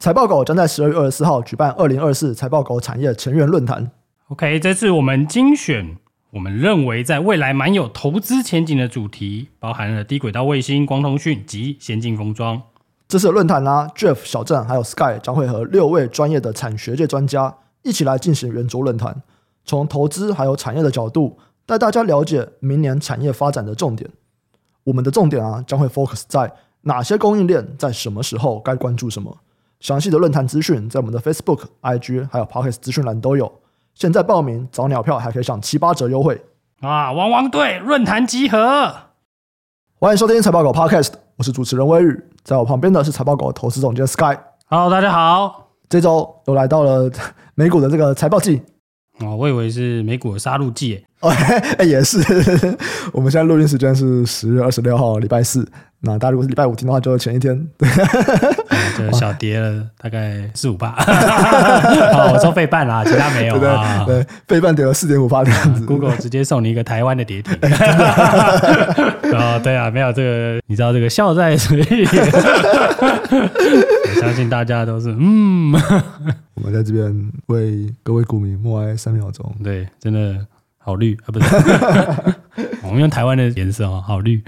财报狗将在十二月二十四号举办二零二四财报狗产业成员论坛。OK，这次我们精选我们认为在未来蛮有投资前景的主题，包含了低轨道卫星、光通讯及先进封装。这次的论坛啦，Jeff、小郑还有 Sky 将会和六位专业的产学界专家一起来进行圆桌论坛，从投资还有产业的角度带大家了解明年产业发展的重点。我们的重点啊，将会 focus 在哪些供应链在什么时候该关注什么。详细的论坛资讯在我们的 Facebook、IG 还有 Pocket 资讯栏都有。现在报名找鸟票还可以享七八折优惠啊！汪汪队论坛集合，欢迎收听财报狗 Podcast，我是主持人威宇，在我旁边的是财报狗投资总监 Sky。Hello，大家好，这周又来到了美股的这个财报季。哦，我以为是美股的杀戮季。哦，哎，也是。我们现在录音时间是十月二十六号，礼拜四。那大家如果是礼拜五听的话，就是前一天。对，就小跌了大概四五八。好，我说费半啦，其他没有啊。对，费半跌了四点五八这样子。Google 直接送你一个台湾的跌停。哦，对啊，没有这个，你知道这个笑在水里。我相信大家都是嗯。我们在这边为各位股民默哀三秒钟。对，真的好绿啊，不是？我 们用台湾的颜色啊，好绿。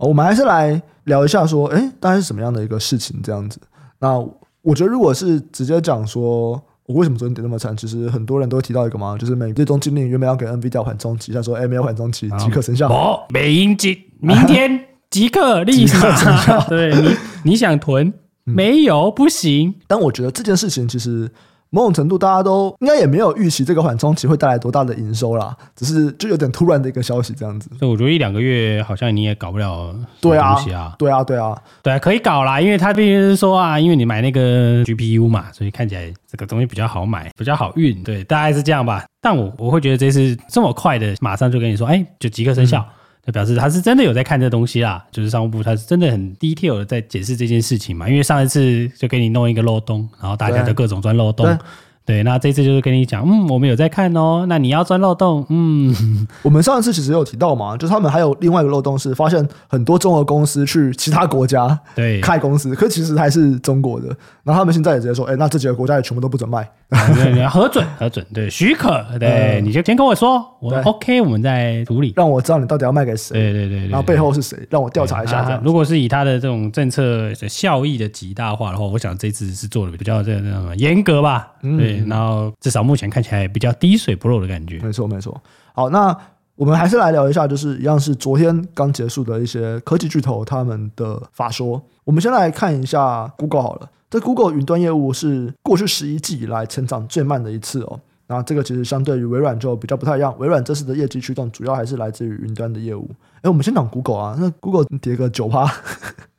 我们还是来聊一下，说，哎，大概是什么样的一个事情这样子？那我觉得，如果是直接讲说，我为什么昨天跌那么惨，其实很多人都会提到一个嘛，就是美最终禁令原本要给 NVIDIA 缓冲期，他说，哎，没有缓冲期，即刻生效。哦，美英即明天即刻立马生效。对你，你想囤？没有，不行。但我觉得这件事情其实。某种程度，大家都应该也没有预期这个缓冲期会带来多大的营收啦，只是就有点突然的一个消息这样子。所以我觉得一两个月好像你也搞不了对啊，东西啊，对啊，对啊，对啊，可以搞啦，因为他毕竟是说啊，因为你买那个 GPU 嘛，所以看起来这个东西比较好买，比较好运，对，大概是这样吧。但我我会觉得这次这么快的，马上就跟你说，哎，就即刻生效。嗯就表示他是真的有在看这东西啦，就是商务部他是真的很 detail 的在解释这件事情嘛，因为上一次就给你弄一个漏洞，然后大家就各种钻漏洞。对，那这次就是跟你讲，嗯，我们有在看哦。那你要钻漏洞，嗯，我们上一次其实有提到嘛，就是他们还有另外一个漏洞是发现很多中国公司去其他国家对开公司，可其实还是中国的。然后他们现在也直接说，哎，那这几个国家也全部都不准卖，对，核准核准，对，许可，对，你就先跟我说，我 OK，我们再处理，让我知道你到底要卖给谁，对对对，然后背后是谁，让我调查一下。如果是以他的这种政策效益的极大化的话，我想这次是做的比较这这样严格吧，对。然后至少目前看起来比较滴水不漏的感觉。没错没错。好，那我们还是来聊一下，就是一样是昨天刚结束的一些科技巨头他们的法说。我们先来看一下 Google 好了。这 Google 云端业务是过去十一季以来成长最慢的一次哦。那这个其实相对于微软就比较不太一样。微软这次的业绩驱动主要还是来自于云端的业务。哎，我们先讲 Google 啊，那 Google 跌个九趴。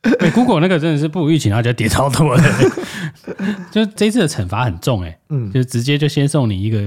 对，Google 那个真的是不如预期，然后就跌超多的。就这次的惩罚很重哎，嗯，就直接就先送你一个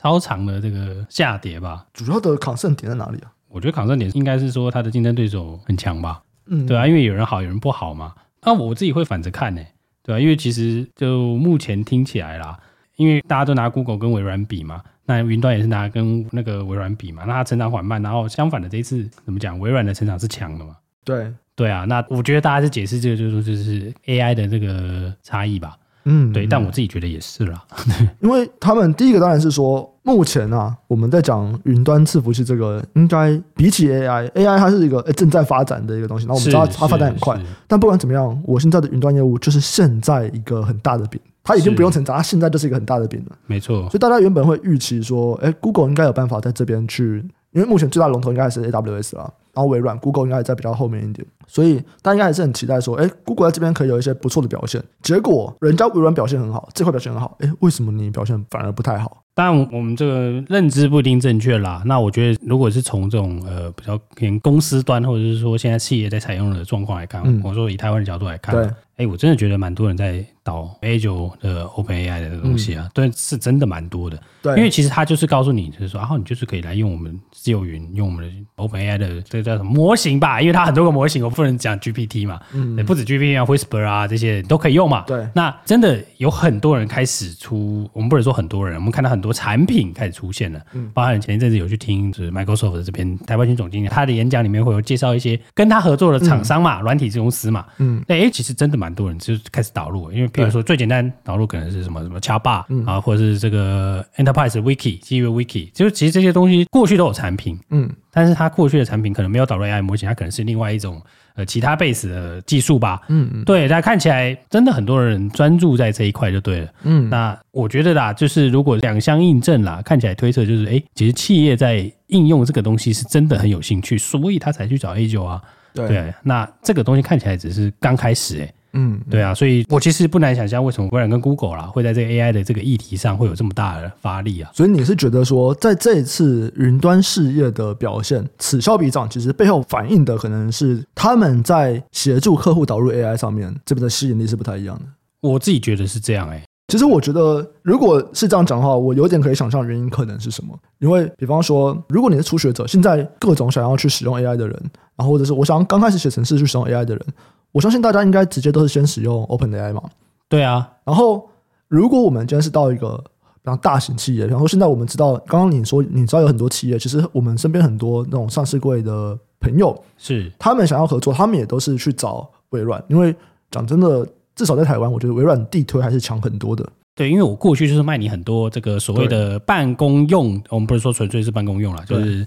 超长的这个下跌吧。主要的抗胜点在哪里啊？我觉得抗胜点应该是说它的竞争对手很强吧。嗯，对啊，因为有人好，有人不好嘛。那我自己会反着看呢，对啊，因为其实就目前听起来啦，因为大家都拿 Google 跟微软比嘛，那云端也是拿跟那个微软比嘛，那它成长缓慢，然后相反的这一次怎么讲？微软的成长是强的嘛？对。对啊，那我觉得大家是解释这个，就是说就是 AI 的这个差异吧。嗯，对，但我自己觉得也是啦，因为他们第一个当然是说，目前啊，我们在讲云端伺服器这个，应该比起 AI，AI 它是一个正在发展的一个东西，然后我们知道它发展很快，但不管怎么样，我现在的云端业务就是现在一个很大的饼，它已经不用成长，它现在就是一个很大的饼了。没错，所以大家原本会预期说，哎，Google 应该有办法在这边去，因为目前最大龙头应该还是 AWS 啦。然后微软、Google 应该在比较后面一点，所以大家应该还是很期待说，哎，Google 在这边可以有一些不错的表现。结果人家微软表现很好，这块表现很好，哎，为什么你表现反而不太好？当然，我们这个认知不一定正确啦。那我觉得，如果是从这种呃比较偏公司端，或者是说现在企业在采用的状况来看，嗯、我说以台湾的角度来看，对，哎，我真的觉得蛮多人在导 Azure 的 OpenAI 的东西啊，嗯、对，是真的蛮多的。对，因为其实它就是告诉你，就是说，然后你就是可以来用我们自由云，用我们的 OpenAI 的这个叫什么模型吧？因为它很多个模型，我不能讲 GPT 嘛，嗯，不止 GPT 啊，Whisper 啊这些都可以用嘛。对，那真的有很多人开始出，我们不能说很多人，我们看到很多产品开始出现了。嗯，包含前一阵子有去听就是 Microsoft 的这边台湾区总经理他的演讲里面会有介绍一些跟他合作的厂商嘛，软、嗯、体公司嘛。嗯，哎，其实真的蛮多人就开始导入，因为譬如说最简单导入可能是什么什么 Chatbot、嗯、啊，或者是这个 Enterprise Wiki、基于 Wiki，就是其实这些东西过去都有产品。嗯。但是它过去的产品可能没有导入 AI 模型，它可能是另外一种呃其他 base 的技术吧。嗯嗯，对，大家看起来真的很多人专注在这一块就对了。嗯，那我觉得啦，就是如果两相印证啦，看起来推测就是，哎，其实企业在应用这个东西是真的很有兴趣，所以他才去找 A 九啊。对，对，那这个东西看起来只是刚开始诶。嗯，对啊，所以我其实不难想象为什么微软跟 Google 啦会在这个 AI 的这个议题上会有这么大的发力啊。所以你是觉得说，在这一次云端事业的表现此消彼长，其实背后反映的可能是他们在协助客户导入 AI 上面这边的吸引力是不太一样的。我自己觉得是这样哎、欸。其实我觉得如果是这样讲的话，我有点可以想象原因可能是什么。因为比方说，如果你是初学者，现在各种想要去使用 AI 的人，然后或者是我想刚开始写程式去使用 AI 的人。我相信大家应该直接都是先使用 OpenAI 嘛？对啊。然后，如果我们今天是到一个比较大型企业，比方说现在我们知道，刚刚你说你知道有很多企业，其实我们身边很多那种上市柜的朋友，是他们想要合作，他们也都是去找微软，因为讲真的，至少在台湾，我觉得微软地推还是强很多的。对，因为我过去就是卖你很多这个所谓的办公用，我们不是说纯粹是办公用了，就是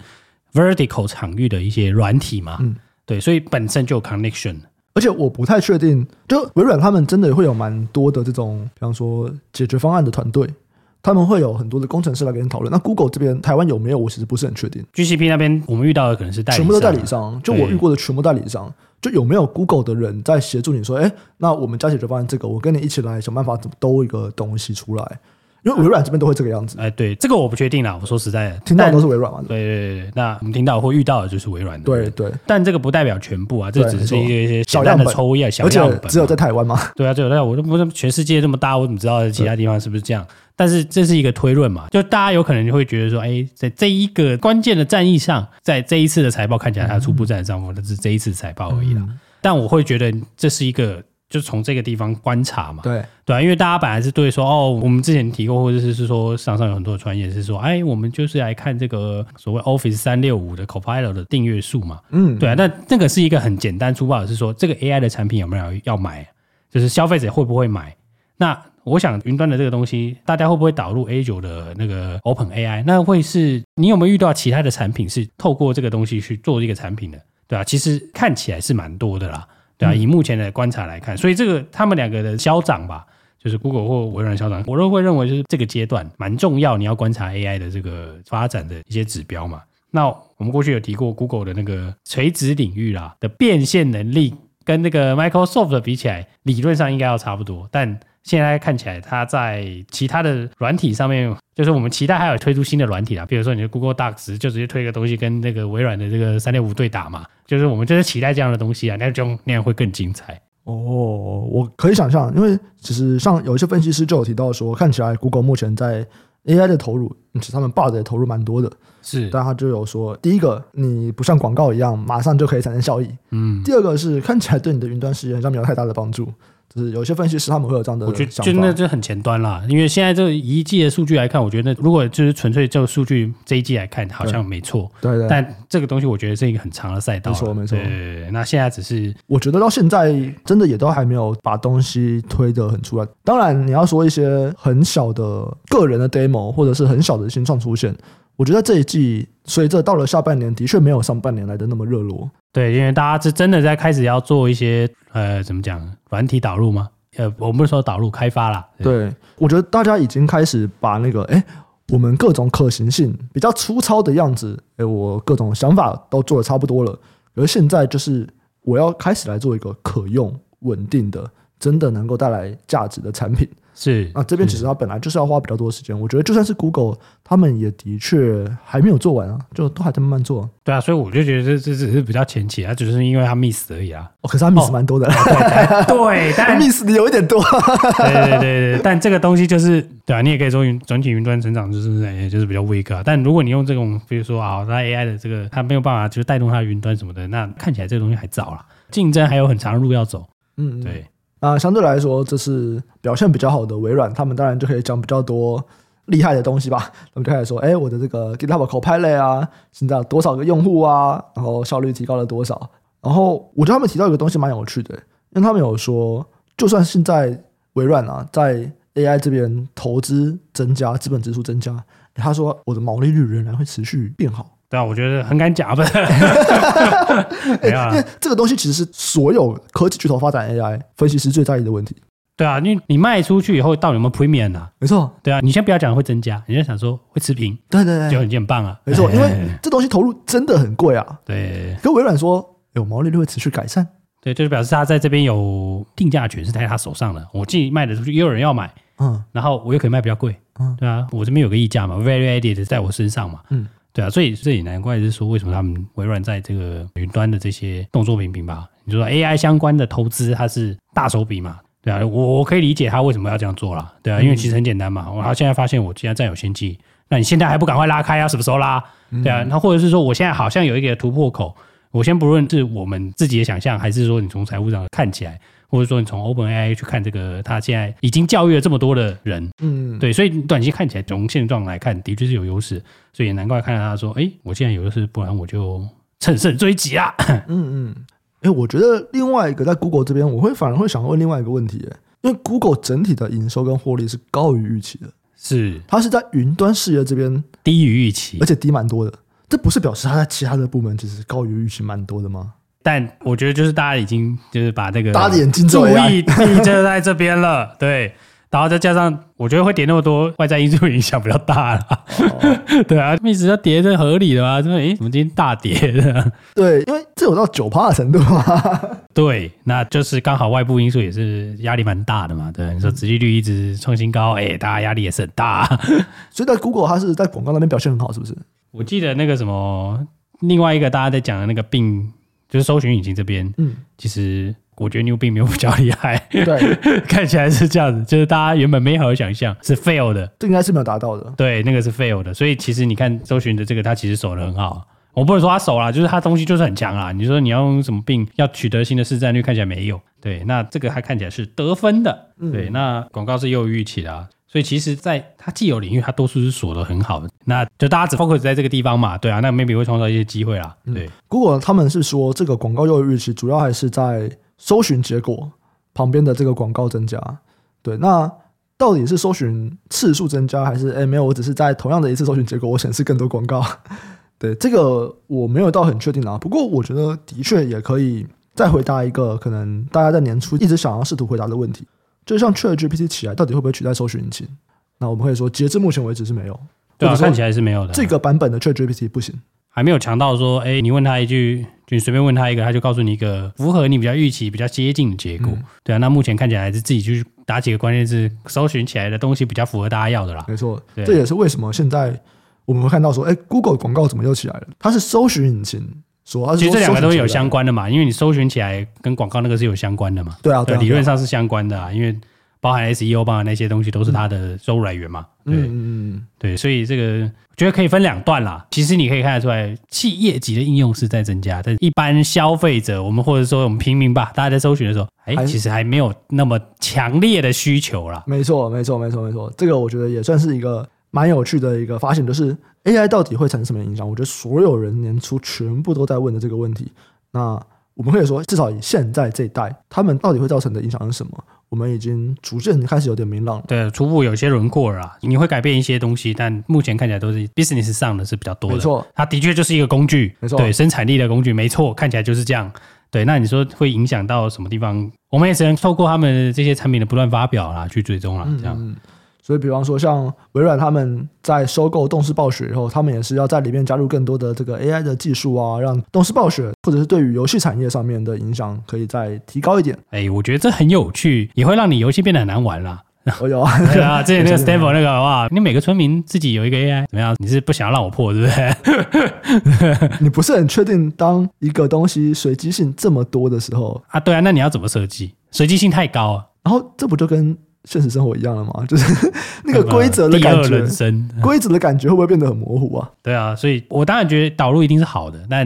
vertical 场域的一些软体嘛。嗯，对，所以本身就有 connection。而且我不太确定，就微软他们真的会有蛮多的这种，比方说解决方案的团队，他们会有很多的工程师来跟你讨论。那 Google 这边台湾有没有？我其实不是很确定。GCP 那边我们遇到的可能是代理商，全部都代理商。就我遇过的全部代理商，就有没有 Google 的人在协助你说，哎，那我们加解决方案这个，我跟你一起来想办法怎么兜一个东西出来。因为微软这边都会这个样子，哎，对，这个我不确定啦。我说实在的，听到的都是微软嘛。对对对，那我们听到或遇到的就是微软的。对对，但这个不代表全部啊，这只是一些一些小样的抽样小样本，只有在台湾吗？对啊，只有在，我都不是全世界这么大，我怎么知道其他地方是不是这样？但是这是一个推论嘛，就大家有可能就会觉得说，哎，在这一个关键的战役上，在这一次的财报看起来，它初步战的帐户，那是这一次财报而已啦。但我会觉得这是一个。就从这个地方观察嘛，对对啊，因为大家本来是对说哦，我们之前提过，或者是是说市场上有很多的传言是说，哎，我们就是来看这个所谓 Office 三六五的 Copilot 的订阅数嘛，嗯，对啊，那那个是一个很简单粗暴的，是说这个 AI 的产品有没有要买，就是消费者会不会买？那我想云端的这个东西，大家会不会导入 A 九的那个 Open AI？那会是你有没有遇到其他的产品是透过这个东西去做这个产品的？对啊，其实看起来是蛮多的啦。对啊，以目前的观察来看，所以这个他们两个的消长吧，就是 Google 或微软消长，我都会认为就是这个阶段蛮重要，你要观察 AI 的这个发展的一些指标嘛。那我们过去有提过 Google 的那个垂直领域啦的变现能力，跟那个 Microsoft 的比起来，理论上应该要差不多，但现在看起来，它在其他的软体上面，就是我们期待还有推出新的软体啊，比如说你的 Google Docs 就直接推一个东西跟那个微软的这个三六五对打嘛，就是我们就是期待这样的东西啊，那就那样会更精彩。哦，我可以想象，因为其实像有一些分析师就有提到说，看起来 Google 目前在 AI 的投入，其实他们 Bard 也投入蛮多的，是，但他就有说，第一个你不像广告一样马上就可以产生效益，嗯，第二个是看起来对你的云端事业好像没有太大的帮助。就是有些分析师他们会有这样的，我觉得就那就很前端啦。因为现在这一季的数据来看，我觉得如果就是纯粹就数据这一季来看，好像没错。对，对对。但这个东西我觉得是一个很长的赛道。没错没错。那现在只是，我觉得到现在真的也都还没有把东西推得很出来。当然，你要说一些很小的个人的 demo 或者是很小的新创出现。我觉得这一季随着到了下半年，的确没有上半年来的那么热络。对，因为大家是真的在开始要做一些呃，怎么讲，软体导入吗？呃，我们不是说导入开发啦。对，对，我觉得大家已经开始把那个，哎，我们各种可行性比较粗糙的样子，哎，我各种想法都做的差不多了。而现在就是我要开始来做一个可用、稳定的、真的能够带来价值的产品。是，啊这边其实它本来就是要花比较多的时间，嗯。我觉得就算是 Google，他们也的确还没有做完啊，就都还在慢慢做。对啊，所以我就觉得这这只是比较前期啊，只是因为它 miss 而已啊。哦，可是它 miss 蛮多的。哦，对，但 miss 的有一点多。对对对对，但这个东西就是对啊，你也可以说云整体云端成长就是哎，就是比较 weak 啊。但如果你用这种，比如说啊，它 AI 的这个，它没有办法就是带动它的云端什么的，那看起来这个东西还早了。竞争还有很长的路要走。嗯，对。那相对来说，这是表现比较好的微软，他们当然就可以讲比较多厉害的东西吧。他们就开始说，哎，我的这个 GitHub Copilot 啊，现在有多少个用户啊，然后效率提高了多少。然后我觉得他们提到一个东西蛮有趣的，因为他们有说，就算现在微软啊，在 AI 这边投资增加，资本支出增加，他说我的毛利率仍然会持续变好。对啊，我觉得很敢讲吧。因为这个东西其实是所有科技巨头发展 AI 分析师最在意的问题。对啊，因为你卖出去以后到底有没有 premium 啊？没错。对啊，你先不要讲会增加，你就想说会持平。对对对，就很很棒啊。没错，因为 这东西投入真的很贵啊。对。跟微软说有毛利率会持续改善。对，就是表示他在这边有定价权是在他手上的。我既卖得出去，也有人要买。嗯。然后我又可以卖比较贵。嗯。对啊，我这边有个溢价嘛，value added 在我身上嘛。嗯。对啊，所以这也难怪是说，为什么他们微软在这个云端的这些动作频频吧？你说 AI 相关的投资，它是大手笔嘛？对啊，我我可以理解他为什么要这样做啦。对啊，因为其实很简单嘛。我他现在发现我现在占有先机，那你现在还不赶快拉开啊？什么时候拉？对啊，那或者是说我现在好像有一个突破口，我先不论是我们自己的想象，还是说你从财务上看起来。或者说你从 OpenAI 去看这个，他现在已经教育了这么多的人，嗯，对，所以短期看起来从现状来看，的确是有优势，所以也难怪看到他说，哎，我现在有优势，不然我就乘胜追击啊。嗯嗯，哎，我觉得另外一个在 Google 这边，我会反而会想问另外一个问题，因为 Google 整体的营收跟获利是高于预期的，是。它是在云端事业这边低于预期，而且低蛮多的，这不是表示它在其他的部门其实高于预期蛮多的吗？但我觉得就是大家已经就是把这个大眼睛注意力就在这边了，对，然后再加上我觉得会跌那么多，外在因素影响比较大了，哦、对啊，一直要跌是合理的嘛，说诶怎么今天大跌的？对，因为这有到九趴的程度啊，对，那就是刚好外部因素也是压力蛮大的嘛，对，你说殖利率一直创新高，哎，大家压力也是很大，所以在 Google 它是在广告那边表现很好，是不是？我记得那个什么，另外一个大家在讲的那个病。就是搜寻引擎这边，嗯，其实我觉得 New Bing 没有比较厉害，对，看起来是这样子，就是大家原本美好的想象是 fail 的，这应该是没有达到的，对，那个是 fail 的，所以其实你看搜寻的这个，它其实守的很好，我不能说它守啦，就是它东西就是很强啊，你说你要用什么病要取得新的市占率，看起来没有，对，那这个还看起来是得分的，对，那广告是优于预期的啊。所以其实，在它既有领域，它多数是锁的很好的。那就大家只 focus 在这个地方嘛，对啊，那 maybe 会创造一些机会啦。对、嗯、Google 他们是说，这个广告优于预期，主要还是在搜寻结果旁边的这个广告增加。对，那到底是搜寻次数增加，还是哎没有？我只是在同样的一次搜寻结果，我显示更多广告。对，这个我没有到很确定啊。不过我觉得的确也可以再回答一个可能大家在年初一直想要试图回答的问题。就像 ChatGPT 起来，到底会不会取代搜寻引擎？那我们可以说，截至目前为止是没有。对啊，看起来是没有的。这个版本的 ChatGPT 不行，还没有强到说，哎，你问他一句，就你随便问他一个，他就告诉你一个符合你比较预期、比较接近的结果。嗯、对啊，那目前看起来还是自己去打几个关键字，搜寻起来的东西比较符合大家要的啦。没错，这也是为什么现在我们会看到说，哎，Google 广告怎么又起来了？它是搜寻引擎。说其实这两个都有相关的嘛，因为你搜寻起来跟广告那个是有相关的嘛。对啊，对啊，理论上是相关的啊，因为。包含 SEO 包含那些东西都是它的收入来源嘛？对，嗯嗯对，所以这个我觉得可以分两段啦。其实你可以看得出来，企业级的应用是在增加，但一般消费者，我们或者说我们平民吧，大家在搜寻的时候，哎，其实还没有那么强烈的需求啦。没错，没错，没错，没错。这个我觉得也算是一个蛮有趣的一个发现，就是 AI 到底会产生什么影响？我觉得所有人年初全部都在问的这个问题。那我们可以说，至少以现在这一代，他们到底会造成的影响是什么？我们已经逐渐开始有点明朗了，对，初步有些轮廓了啦。你会改变一些东西，但目前看起来都是 business 上的是比较多的。没错，它的确就是一个工具，没错，对，生产力的工具，没错，看起来就是这样。对，那你说会影响到什么地方？我们也只能透过他们这些产品的不断发表啦，去追踪啦，这样。嗯嗯所以，比方说，像微软他们在收购动视暴雪以后，他们也是要在里面加入更多的这个 AI 的技术啊，让动视暴雪或者是对于游戏产业上面的影响可以再提高一点。哎，我觉得这很有趣，也会让你游戏变得很难玩啦。我有啊，对啊，之前那个 Stable 那个哇，你每个村民自己有一个 AI 怎么样？你是不想要让我破，对不对？你不是很确定，当一个东西随机性这么多的时候啊？对啊，那你要怎么设计？随机性太高啊，然后这不就跟现实生活一样了吗？就是那个规则的感觉，规则的感觉会不会变得很模糊啊？对啊，所以我当然觉得导入一定是好的，但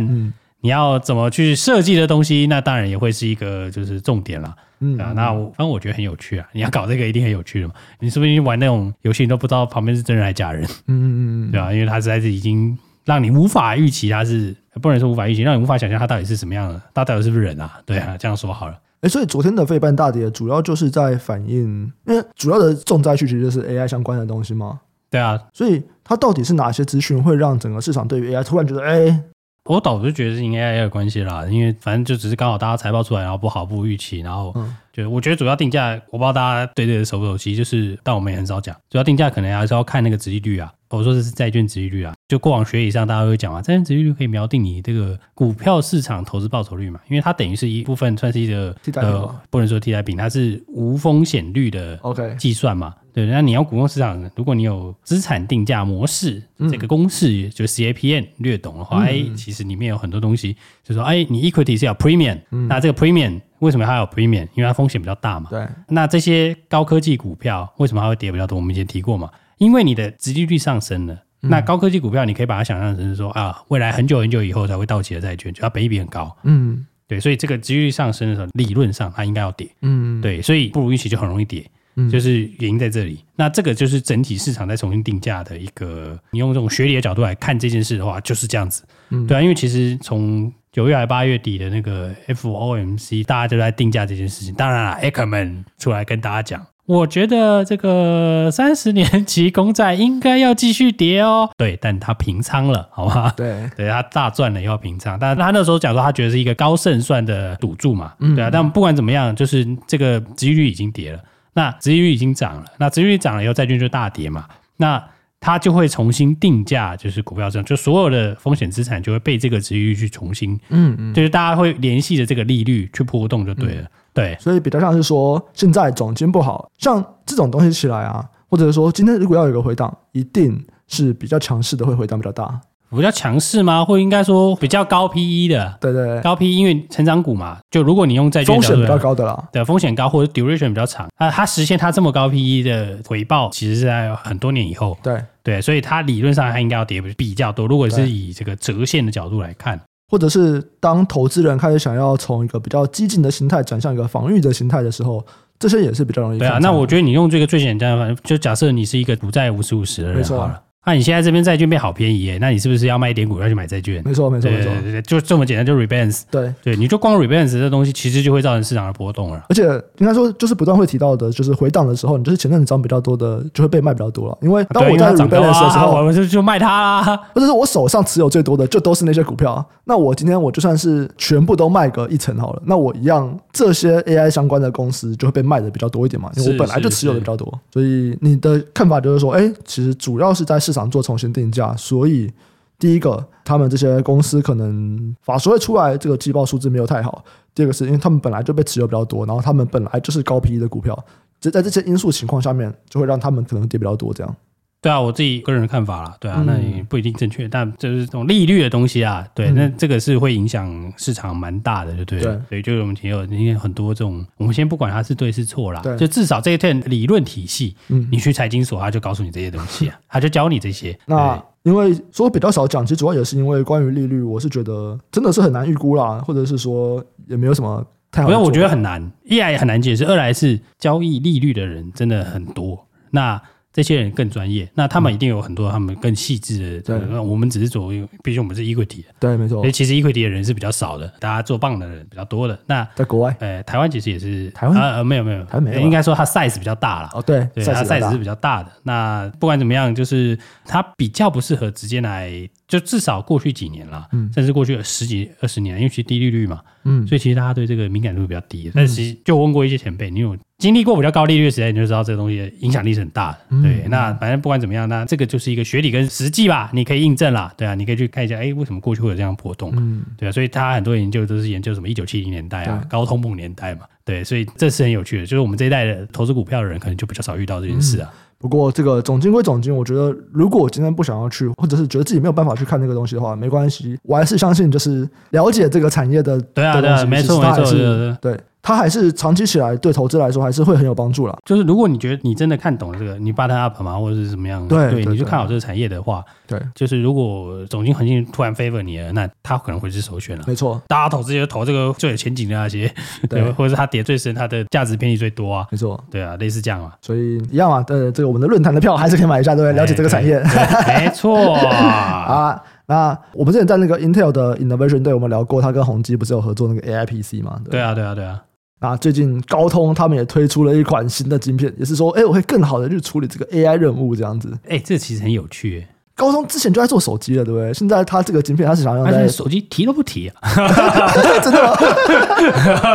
你要怎么去设计的东西，那当然也会是一个就是重点了。嗯，啊，那我反正我觉得很有趣啊！你要搞这个一定很有趣的嘛。你是不是玩那种游戏，你都不知道旁边是真人还是假人？嗯嗯嗯，对吧？因为它实在是已经让你无法预期，它是不能说无法预期，让你无法想象它到底是什么样的，它到底是不是人啊？对啊，这样说好了。哎，所以昨天的费半大跌，主要就是在反映，因为主要的重灾区其实就是 AI 相关的东西吗。对啊，所以它到底是哪些资讯会让整个市场对于 AI 突然觉得，哎？我倒是觉得是因 AI 有关系啦，因为反正就只是刚好大家财报出来，然后不好不预期，然后就我觉得主要定价，我不知道大家对这个熟不熟悉，就是但我们也很少讲，主要定价可能还是要看那个殖利率啊。我说的是债券值利率啊，就过往学以上大家会讲啊，债券值利率可以瞄定你这个股票市场投资报酬率嘛，因为它等于是一部分算是一个呃，不能说替代品，它是无风险率的 OK 计算嘛。对，那你要股票市场，如果你有资产定价模式、嗯、这个公式，就 CAPM 略懂的话，哎、嗯，其实里面有很多东西，就是说，哎，你 equity 是要 premium，、嗯、那这个 premium 为什么它有 premium？因为它风险比较大嘛。对。那这些高科技股票为什么它会跌比较多？我们以前提过嘛。因为你的殖利率上升了，那高科技股票你可以把它想象成是说啊，未来很久很久以后才会到期的债券，就它本益比很高，嗯，对，所以这个殖利率上升的时候，理论上它应该要跌，嗯，对，所以不如预期就很容易跌，嗯。就是原因在这里。那这个就是整体市场在重新定价的一个，你用这种学理的角度来看这件事的话，就是这样子，对啊，因为其实从九月还八月底的那个 FOMC，大家都在定价这件事情，当然了，Ackman 出来跟大家讲。我觉得这个三十年期公债应该要继续跌哦。对，但他平仓了，好吧？对，对他大赚了以后平仓，但他那时候讲说他觉得是一个高胜算的赌注嘛，嗯对啊。但不管怎么样，就是这个殖利率已经跌了，那殖利率已经涨了，那殖利率涨了以后，债券就大跌嘛，那他就会重新定价，就是股票这样，就所有的风险资产就会被这个殖利率去重新，嗯嗯，就是大家会联系着这个利率去波动就对了。嗯对，所以比较像是说，现在总经不好，像这种东西起来啊，或者是说今天如果要有一个回档，一定是比较强势的，会回档比较大。比较强势吗？或应该说比较高 PE 的？对对对，高 PE，因为成长股嘛，就如果你用债券，风险比较高的啦，对，风险高或者 duration 比较长啊，它实现它这么高 PE 的回报，其实是在很多年以后。对对，所以它理论上它应该要跌比较多。如果是以这个折现的角度来看。或者是当投资人开始想要从一个比较激进的心态转向一个防御的心态的时候，这些也是比较容易。对啊，那我觉得你用这个最简单的方法，就假设你是一个股债五十五十的人好了。那、啊、你现在这边债券变好便宜耶，那你是不是要卖一点股票去买债券？没错，没错，没错，对对，就这么简单，就 rebalance。对对，你就光 rebalance 这东西，其实就会造成市场的波动了。而且应该说，就是不断会提到的，就是回档的时候，你就是前阵子涨比较多的，就会被卖比较多了。因为当我在 rebalance 的时候，我们就就卖它啦。或者是我手上持有最多的，就都是那些股票。那我今天我就算是全部都卖个一层好了，那我一样这些 AI 相关的公司就会被卖的比较多一点嘛，因为我本来就持有的比较多。所以你的看法就是说，哎，其实主要是在市市场做重新定价，所以第一个，他们这些公司可能法说会出来，这个季报数字没有太好。第二个是因为他们本来就被持有比较多，然后他们本来就是高 PE 的股票，就在这些因素情况下面，就会让他们可能跌比较多这样。对啊，我自己个人的看法啦，对啊，那也不一定正确，嗯、但就是这种利率的东西啊，对，嗯、那这个是会影响市场蛮大的，就对所以，就是我们提到，因为很多这种，我们先不管它是对是错啦，对，就至少这一套理论体系，嗯，你去财经所，他就告诉你这些东西啊，他就教你这些。那因为说比较少讲，其实主要也是因为关于利率，我是觉得真的是很难预估啦，或者是说也没有什么太好。不用，我觉得很难，一来也很难解释，二来是交易利率的人真的很多，那。这些人更专业，那他们一定有很多他们更细致的。对，那我们只是作为，毕竟我们是 equity 的。对，没错。所以其实 equity 的人是比较少的，大家做棒的人比较多的。那在国外，呃，台湾其实也是台湾呃，没有没有，台湾没有，应该说它 size 比较大了。哦，对，对，它 size 是比较大的。那不管怎么样，就是它比较不适合直接来。就至少过去几年啦，嗯，甚至过去十几二十年，因为其实低利率嘛，嗯，所以其实大家对这个敏感度比较低。嗯、但是其实就问过一些前辈，你有经历过比较高利率的时代，你就知道这个东西影响力是很大的。嗯、对，那反正不管怎么样，那这个就是一个学理跟实际吧，你可以印证啦，对啊，你可以去看一下，哎，为什么过去会有这样波动？嗯，对啊，所以他很多研究都是研究什么一九七零年代啊，高通膨年代嘛，对，所以这是很有趣的，就是我们这一代的投资股票的人，可能就比较少遇到这件事啊。嗯不过这个总经归总经，我觉得如果我今天不想要去，或者是觉得自己没有办法去看那个东西的话，没关系，我还是相信就是了解这个产业的。对啊，对啊，没错没错，对。它还是长期起来对投资来说还是会很有帮助啦。就是如果你觉得你真的看懂了这个，你 bottom up 嘛，或者是怎么样，对，对，你就看好这个产业的话，对，就是如果总经环境突然 favor 你了，那它可能会是首选了。没错，大家投资就投这个最有前景的那些，对，或者是它跌最深，它的价值偏离最多啊。没错，对啊，类似这样啊。所以一样啊，对，这个我们的论坛的票还是可以买一下，对不对？了解这个产业，没错 啊。那我们之前在那个 Intel 的 Innovation Day，我们聊过，他跟宏基不是有合作那个 AI PC 嘛？对啊，对啊，对啊。那最近高通他们也推出了一款新的晶片，也是说，哎，我会更好的去处理这个 AI 任务，这样子。哎，这其实很有趣。高通之前就在做手机了，对不对？现在他这个晶片，他是想要在手机提都不提啊？真的吗？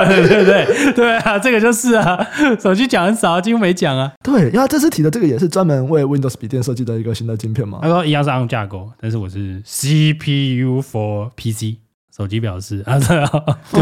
对对对对啊，这个就是啊，手机讲很少，几乎没讲啊。对，因为他这次提的这个也是专门为 Windows 笔电设计的一个新的晶片嘛。他说一样是 ARM 架构，但是我是 CPU for PC。手机表示啊，对啊，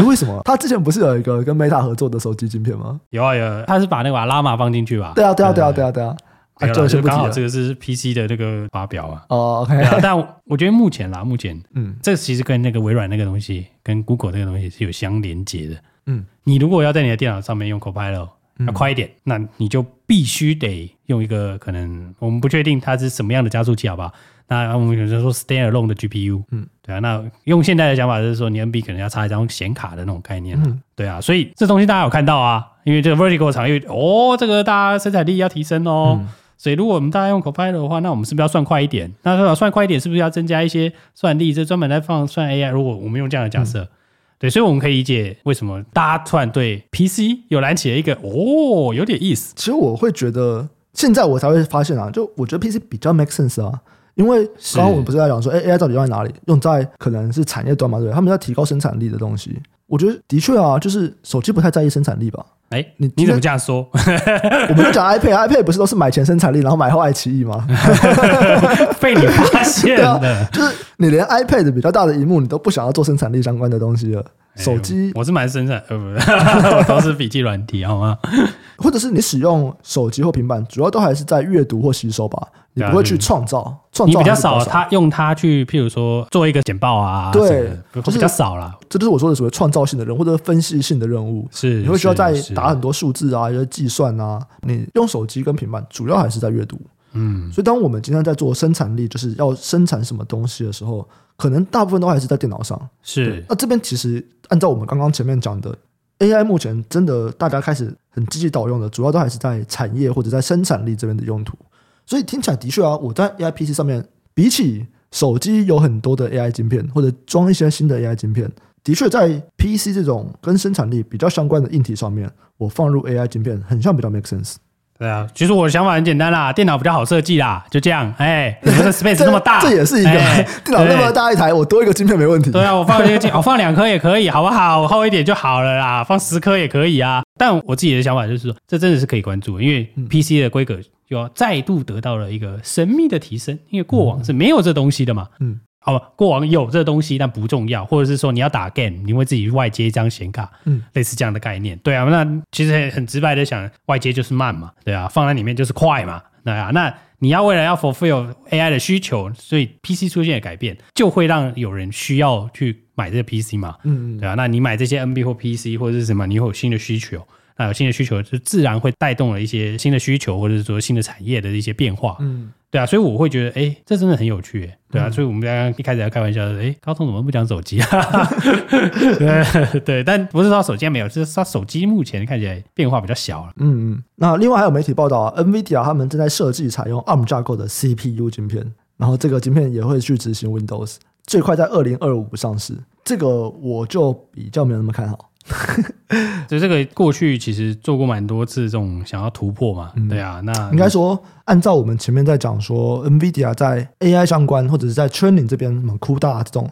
为什么？他之前不是有一个跟 Meta 合作的手机晶片吗？有啊有啊，他是把那个 Llama 放进去吧？对啊对啊对啊对啊对啊，啊就刚好这个是 PC 的那个发表啊。哦，OK。但我觉得目前啦，目前，嗯，这其实跟那个微软那个东西，跟 Google 那个东西是有相连接的。嗯，你如果要在你的电脑上面用 Copilot，要快一点，那你就必须得用一个可能我们不确定它是什么样的加速器，好不好？那我们可能说 standalone 的 GPU，嗯，对啊，那用现在的想法就是说，你 NB 可能要插一张显卡的那种概念，嗯，对啊，所以这东西大家有看到啊，因为这个 vertical 长，因为，哦，这个大家生产力要提升哦，嗯、所以如果我们大家用 Copilot 的话，那我们是不是要算快一点？那算快一点，是不是要增加一些算力？这专门来放算 AI？如果我们用这样的假设，嗯、对，所以我们可以理解为什么大家突然对 PC 有燃起了一个哦，有点意思。其实我会觉得，现在我才会发现啊，就我觉得 PC 比较 make sense 啊。因为刚刚我们不是在讲说，哎，AI 到底用在哪里？用在可能是产业端嘛，对不对？他们在提高生产力的东西，我觉得的确啊，就是手机不太在意生产力吧？哎，你你怎么这样说？我们就讲 iPad，iPad 不是都是买前生产力，然后买后爱奇艺吗？被你发现了，啊，就是你连 iPad 比较大的荧幕，你都不想要做生产力相关的东西了。手机我是蛮生产，呃，不，都是笔记软体，好吗？或者是你使用手机或平板，主要都还是在阅读或吸收吧。你不会去创造，创造你比较少。他用它去，譬如说做一个简报啊，对，比较少了。这就是我说的所谓创造性的任务或者分析性的任务。是，你会需要再打很多数字啊，一些计算啊。你用手机跟平板，主要还是在阅读。嗯，所以当我们今天在做生产力，就是要生产什么东西的时候，可能大部分都还是在电脑上。是，那这边其实按照我们刚刚前面讲的，AI 目前真的大家开始很积极导用的，主要都还是在产业或者在生产力这边的用途。所以听起来的确啊，我在 AI PC 上面，比起手机有很多的 AI 晶片，或者装一些新的 AI 晶片，的确在 PC 这种跟生产力比较相关的硬体上面，我放入 AI 晶片，很像比较 make sense。对啊，其实我的想法很简单啦，电脑比较好设计啦，就这样。哎，你们的 space 那么大，这也是一个 电脑那么大一台，我多一个晶片没问题。对啊，我放一个晶，我 放两颗也可以，好不好？我厚一点就好了啦，放十颗也可以啊。但我自己的想法就是说，这真的是可以关注，因为 PC 的规格就要再度得到了一个神秘的提升，因为过往是没有这东西的嘛。嗯。好吧，过往有这东西，但不重要，或者是说你要打 game，你会自己外接一张显卡，嗯，类似这样的概念，对啊，那其实很直白的想，外接就是慢嘛，对啊，放在里面就是快嘛，对啊，那你要为了要 fulfill AI 的需求，所以 PC 出现的改变，就会让有人需要去买这个 PC 嘛，嗯嗯，对啊，那你买这些 NB 或 PC 或者是什么，你会有新的需求。那有新的需求，就自然会带动了一些新的需求，或者是说新的产业的一些变化。嗯，对啊，所以我会觉得，哎，这真的很有趣，对啊。嗯、所以我们刚刚一开始在开玩笑说，哎，高通怎么不讲手机啊？对对，但不是说手机没有，就是说手机目前看起来变化比较小了。嗯嗯。那另外还有媒体报道啊，NVIDIA 他们正在设计采用 ARM 架构的 CPU 晶片，然后这个晶片也会去执行 Windows，最快在二零二五上市。这个我就比较没有那么看好。就这个过去其实做过蛮多次这种想要突破嘛，嗯、对啊，那应该说按照我们前面在讲说，NVIDIA 在 AI 相关或者是在 training 这边什么 CUDA 这种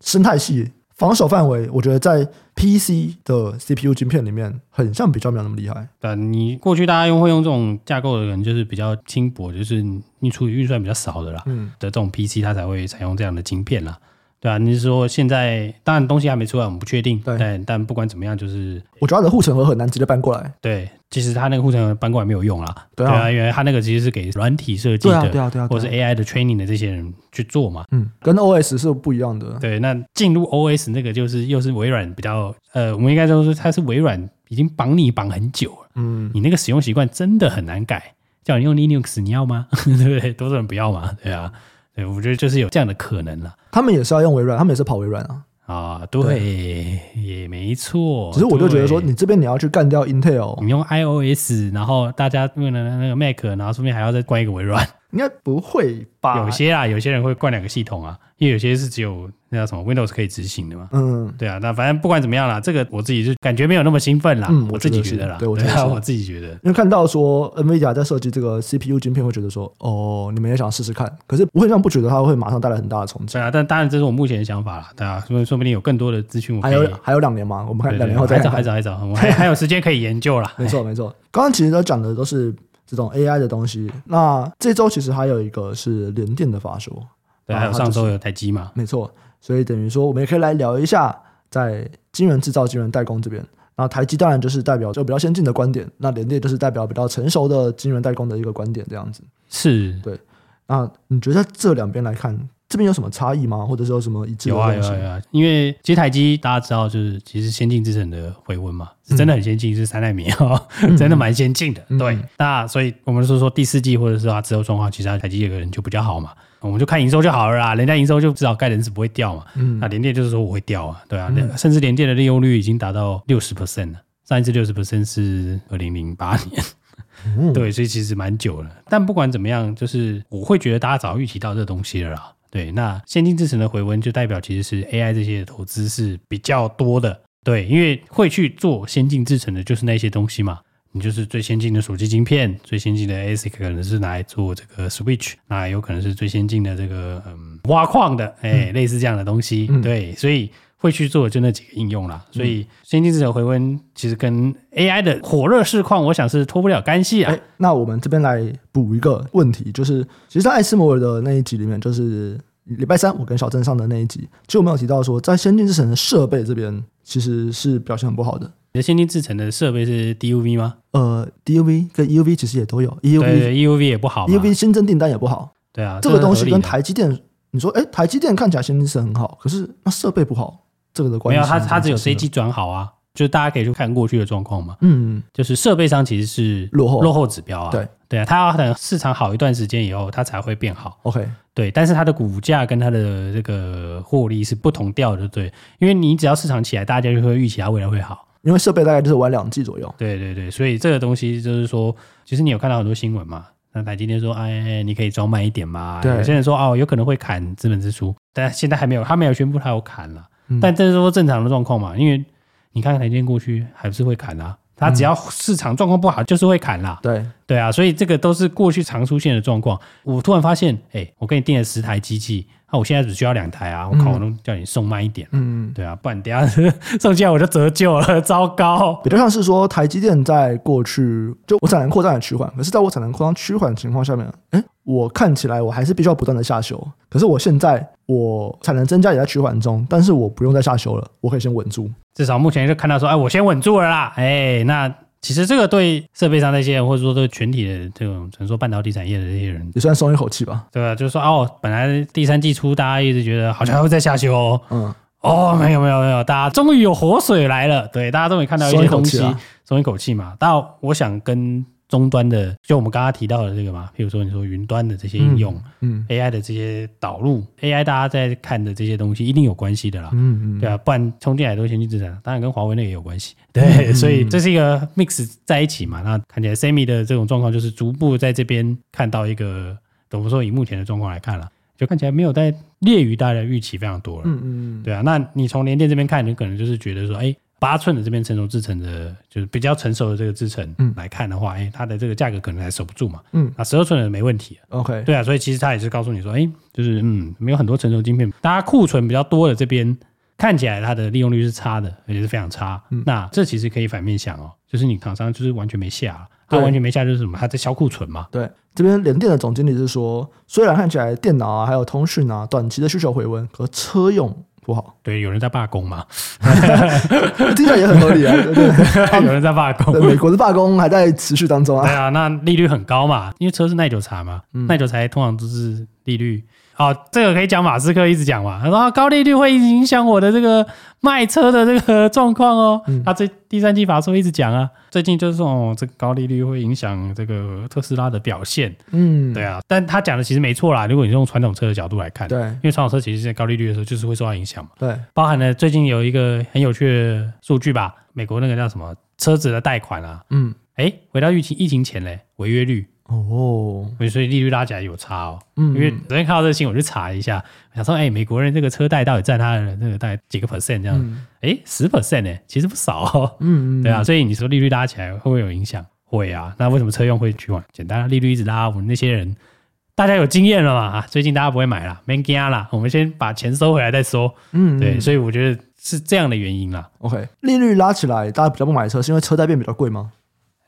生态系防守范围，我觉得在 PC 的 CPU 晶片里面很像比较没有那么厉害。但你过去大家用会用这种架构的人，就是比较轻薄，就是你处理运算比较少的啦，嗯，的这种 PC 它才会采用这样的晶片啦。对啊，你是说现在当然东西还没出来，我们不确定。对，但但不管怎么样，就是我觉得它的护城河很难直接搬过来。对，其实它那个护城河搬过来没有用啦。对啊，因为它那个其实是给软体设计的，对啊，对啊，对啊，或者是 AI 的 training 的这些人去做嘛。嗯，跟 OS 是不一样的。对，那进入 OS 那个就是又是微软比较，呃，我们应该说是它是微软已经绑你绑很久了。嗯，你那个使用习惯真的很难改。叫你用 Linux，你要吗？对不对？多数人不要嘛，对啊。对，我觉得就是有这样的可能了。他们也是要用微软，他们也是跑微软啊。啊，对，对也没错。只是我就觉得说，你这边你要去干掉 Intel，你用 iOS，然后大家用的那个 Mac，然后顺便还要再关一个微软，应该不会吧？有些啊，有些人会灌两个系统啊，因为有些是只有那叫什么 Windows 可以执行的嘛。嗯，对啊，那反正不管怎么样啦，这个我自己就感觉没有那么兴奋啦。嗯，我自己觉得啦，对，我觉得我自己觉得，因为看到说 NVIDIA 在设计这个 CPU 晶片，会觉得说，哦，你们也想试试看，可是不会让不觉得它会马上带来很大的冲击。对啊，但当然这是我目前的想法啦，对啊，所以说不定有更多的资讯，还有还有两年嘛，我们看两年后再还早还早还早，我还 还有时间可以研究啦。没错没错，刚刚其实都讲的都是。这种 AI 的东西，那这周其实还有一个是联电的发说，对，还有上周有台积嘛，没错，所以等于说我们也可以来聊一下在晶圆制造、晶圆代工这边，那台积当然就是代表就比较先进的观点，那联电就是代表比较成熟的晶圆代工的一个观点，这样子。是。对。那你觉得这两边来看？这边有什么差异吗？或者说有什么一致的？有啊有啊有啊！因为其实台积大家知道，就是其实先进制程的回温嘛，是真的很先进，是三纳米哦，嗯、真的蛮先进的。嗯、对，那所以我们说说第四季或者是它之后状况，其实台积有个人就比较好嘛，我们就看营收就好了啦。人家营收就至少盖人是不会掉嘛。嗯，那联电就是说我会掉啊，对啊，嗯、甚至联电的利用率已经达到六十 percent 了，上一次六十 percent 是二零零八年。嗯、对，所以其实蛮久了。但不管怎么样，就是我会觉得大家早预期到这个东西了啦。对，那先进制程的回温就代表其实是 AI 这些投资是比较多的。对，因为会去做先进制程的就是那些东西嘛。你就是最先进的手机晶片，最先进的 ASIC 可能是拿来做这个 Switch，那有可能是最先进的这个嗯挖矿的，哎，类似这样的东西。嗯、对，所以。会去做就那几个应用啦，所以先进制程回温其实跟 AI 的火热市况，我想是脱不了干系啊。那我们这边来补一个问题，就是其实，在艾斯摩尔的那一集里面，就是礼拜三我跟小郑上的那一集，其实我们有提到说，在先进制程的设备这边其实是表现很不好的。你的先进制程的设备是 DUV 吗？呃，DUV 跟 EUV 其实也都有，EUV 对对 EUV 也不好，EUV 新增订单也不好。对啊，这个东西跟台积电，你说，哎，台积电看起来先进制程很好，可是那设备不好。这个的关系没有，它它只有这一季转好啊，就是大家可以去看过去的状况嘛。嗯，就是设备上其实是落后落后指标啊。对对啊，它要等市场好一段时间以后，它才会变好。OK，对，但是它的股价跟它的这个获利是不同调的，对，因为你只要市场起来，大家就会预期它未来会好。因为设备大概就是玩两季左右。对对对，所以这个东西就是说，其实你有看到很多新闻嘛？那台积电说，哎，你可以装慢一点嘛？对，有些人说哦，有可能会砍资本支出，但现在还没有，他没有宣布他有砍了。但这是说正常的状况嘛，因为你看台积电过去还是会砍啊，它只要市场状况不好就是会砍啦。对对啊，所以这个都是过去常出现的状况。我突然发现，哎，我给你订了十台机器。那我现在只需要两台啊！我靠，我都叫你送慢一点。嗯，对啊，不然等下 送进来我就折旧了，糟糕。比较像是说，台积电在过去就我产能扩张的趋缓，可是在我产能扩张趋缓的情况下面，哎，我看起来我还是必须要不断的下修。可是我现在我产能增加也在趋缓中，但是我不用再下修了，我可以先稳住。至少目前就看到说，哎，我先稳住了啦。哎，那。其实这个对设备上那些人，或者说对全体的这种，只能说半导体产业的这些人，也算松一口气吧。对吧？就是说哦，本来第三季初大家一直觉得好像还会再下修哦，嗯，哦，没有没有没有，大家终于有活水来了，对，大家终于看到一些东西，松一口气嘛。但我想跟。终端的，就我们刚刚提到的这个嘛，譬如说你说云端的这些应用，嗯，嗯，AI 的这些导入，AI 大家在看的这些东西，一定有关系的啦，嗯嗯，对啊，不然充进来都先进资产，当然跟华为那个也有关系，对，嗯、所以这是一个 mix 在一起嘛，那看起来 Semi 的这种状况就是逐步在这边看到一个，怎么说以目前的状况来看了，就看起来没有在列于大家的预期非常多了，嗯嗯，对啊，那你从联电这边看，你可能就是觉得说，哎。八寸的这边成熟制成的，就是比较成熟的这个制程来看的话，哎、嗯，它的这个价格可能还守不住嘛。嗯，那十二寸的没问题。OK，对啊，所以其实它也是告诉你说，哎，就是嗯，没有很多成熟晶片，大家库存比较多的这边看起来它的利用率是差的，而且是非常差。嗯，那这其实可以反面想哦，就是你厂商就是完全没下，它完全没下就是什么，它在销库存嘛。对，这边联电的总经理是说，虽然看起来电脑啊还有通讯啊短期的需求回温，可车用不好。对，有人在罢工嘛，听起来也很合理啊。对对有人在罢工，美国的罢工还在持续当中啊。对啊，那利率很高嘛，因为车是耐久材嘛，嗯、耐久材通常都是利率。哦，这个可以讲马斯克一直讲嘛，他说高利率会影响我的这个卖车的这个状况哦。嗯、他这第三季法说一直讲啊，最近就是说、哦、这个高利率会影响这个特斯拉的表现。嗯，对啊，但他讲的其实没错啦。如果你用传统车的角度来看，对，因为传统车其实在高利率的时候就是会受到影响嘛。对，包含了最近有一个很有趣的数据吧，美国那个叫什么车子的贷款啊，嗯，哎，回到疫情疫情前嘞，违约率。哦，所以利率拉起来有差哦。嗯，因为昨天看到这个新闻，我去查一下，想说，哎，美国人这个车贷到底占他的那个大概几个 percent 这样？哎，十 percent 呢，其实不少哦。嗯嗯，对啊，所以你说利率拉起来会不会有影响？会啊。那为什么车用会去往？简单，利率一直拉，我们那些人大家有经验了嘛？啊，最近大家不会买了，没惊啦。我们先把钱收回来再说。嗯，对，所以我觉得是这样的原因啦。OK，利率拉起来，大家比较不买车，是因为车贷变比较贵吗？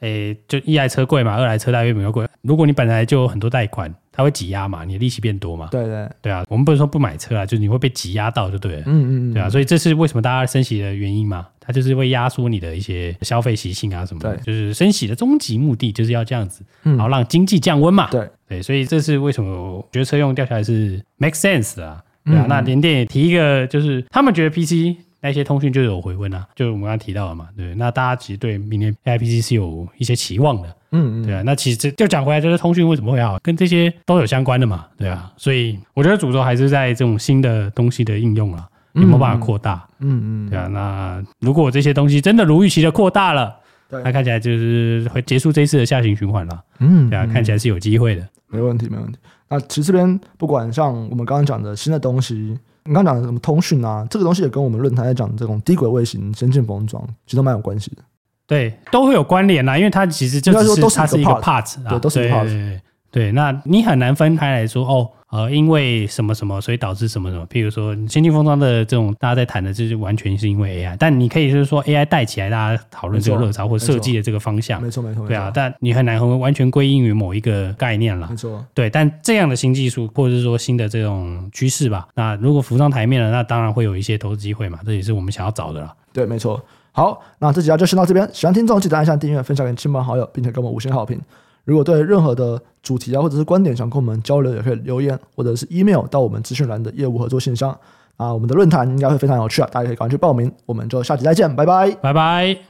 诶，就一来车贵嘛，二来车贷又比较贵。如果你本来就有很多贷款，它会挤压嘛，你的利息变多嘛。对对对啊，我们不能说不买车啊，就是你会被挤压到就对了。嗯嗯嗯，对啊，所以这是为什么大家升息的原因嘛，它就是会压缩你的一些消费习性啊什么的。对，就是升息的终极目的就是要这样子，然后让经济降温嘛。对对，所以这是为什么我觉得车用掉下来是 make sense 的啊。对啊，那联电也提一个，就是他们觉得 PC。那些通讯就有回温啊，就我们刚刚提到了嘛，对，那大家其实对明年 AIPC 是有一些期望的，嗯嗯，对啊，那其实这就讲回来，就是通讯为什么会好，跟这些都有相关的嘛，对啊，所以我觉得主轴还是在这种新的东西的应用啊，有没有办法扩大，嗯嗯，对啊，那如果这些东西真的如预期的扩大了，那看起来就是会结束这一次的下行循环了，嗯，对啊，看起来是有机会的，没问题没问题。那其实这边不管像我们刚刚讲的新的东西。你刚讲的什么通讯啊，这个东西也跟我们论坛在讲的这种低轨卫星、先进封装，其实都蛮有关系的。对，都会有关联啦，因为它其实就只是它是一个 part，对，都是 part。对，那你很难分开来说哦。呃，因为什么什么，所以导致什么什么。譬如说，先进封装的这种，大家在谈的，就是完全是因为 AI。但你可以就是说，AI 带起来大家讨论这个热潮或设计的这个方向。没错，没错。对啊，但你很难完全归因于某一个概念了。没错。对，但这样的新技术或者是说新的这种趋势吧，那如果浮上台面了，那当然会有一些投资机会嘛。这也是我们想要找的了。对，没错。好，那这集就先到这边。喜欢听众记得按下订阅，分享给亲朋好友，并且给我们五星好评。如果对任何的主题啊，或者是观点想跟我们交流，也可以留言或者是 email 到我们资讯栏的业务合作信箱啊。我们的论坛应该会非常有趣啊，大家可以赶快去报名。我们就下期再见，拜拜，拜拜。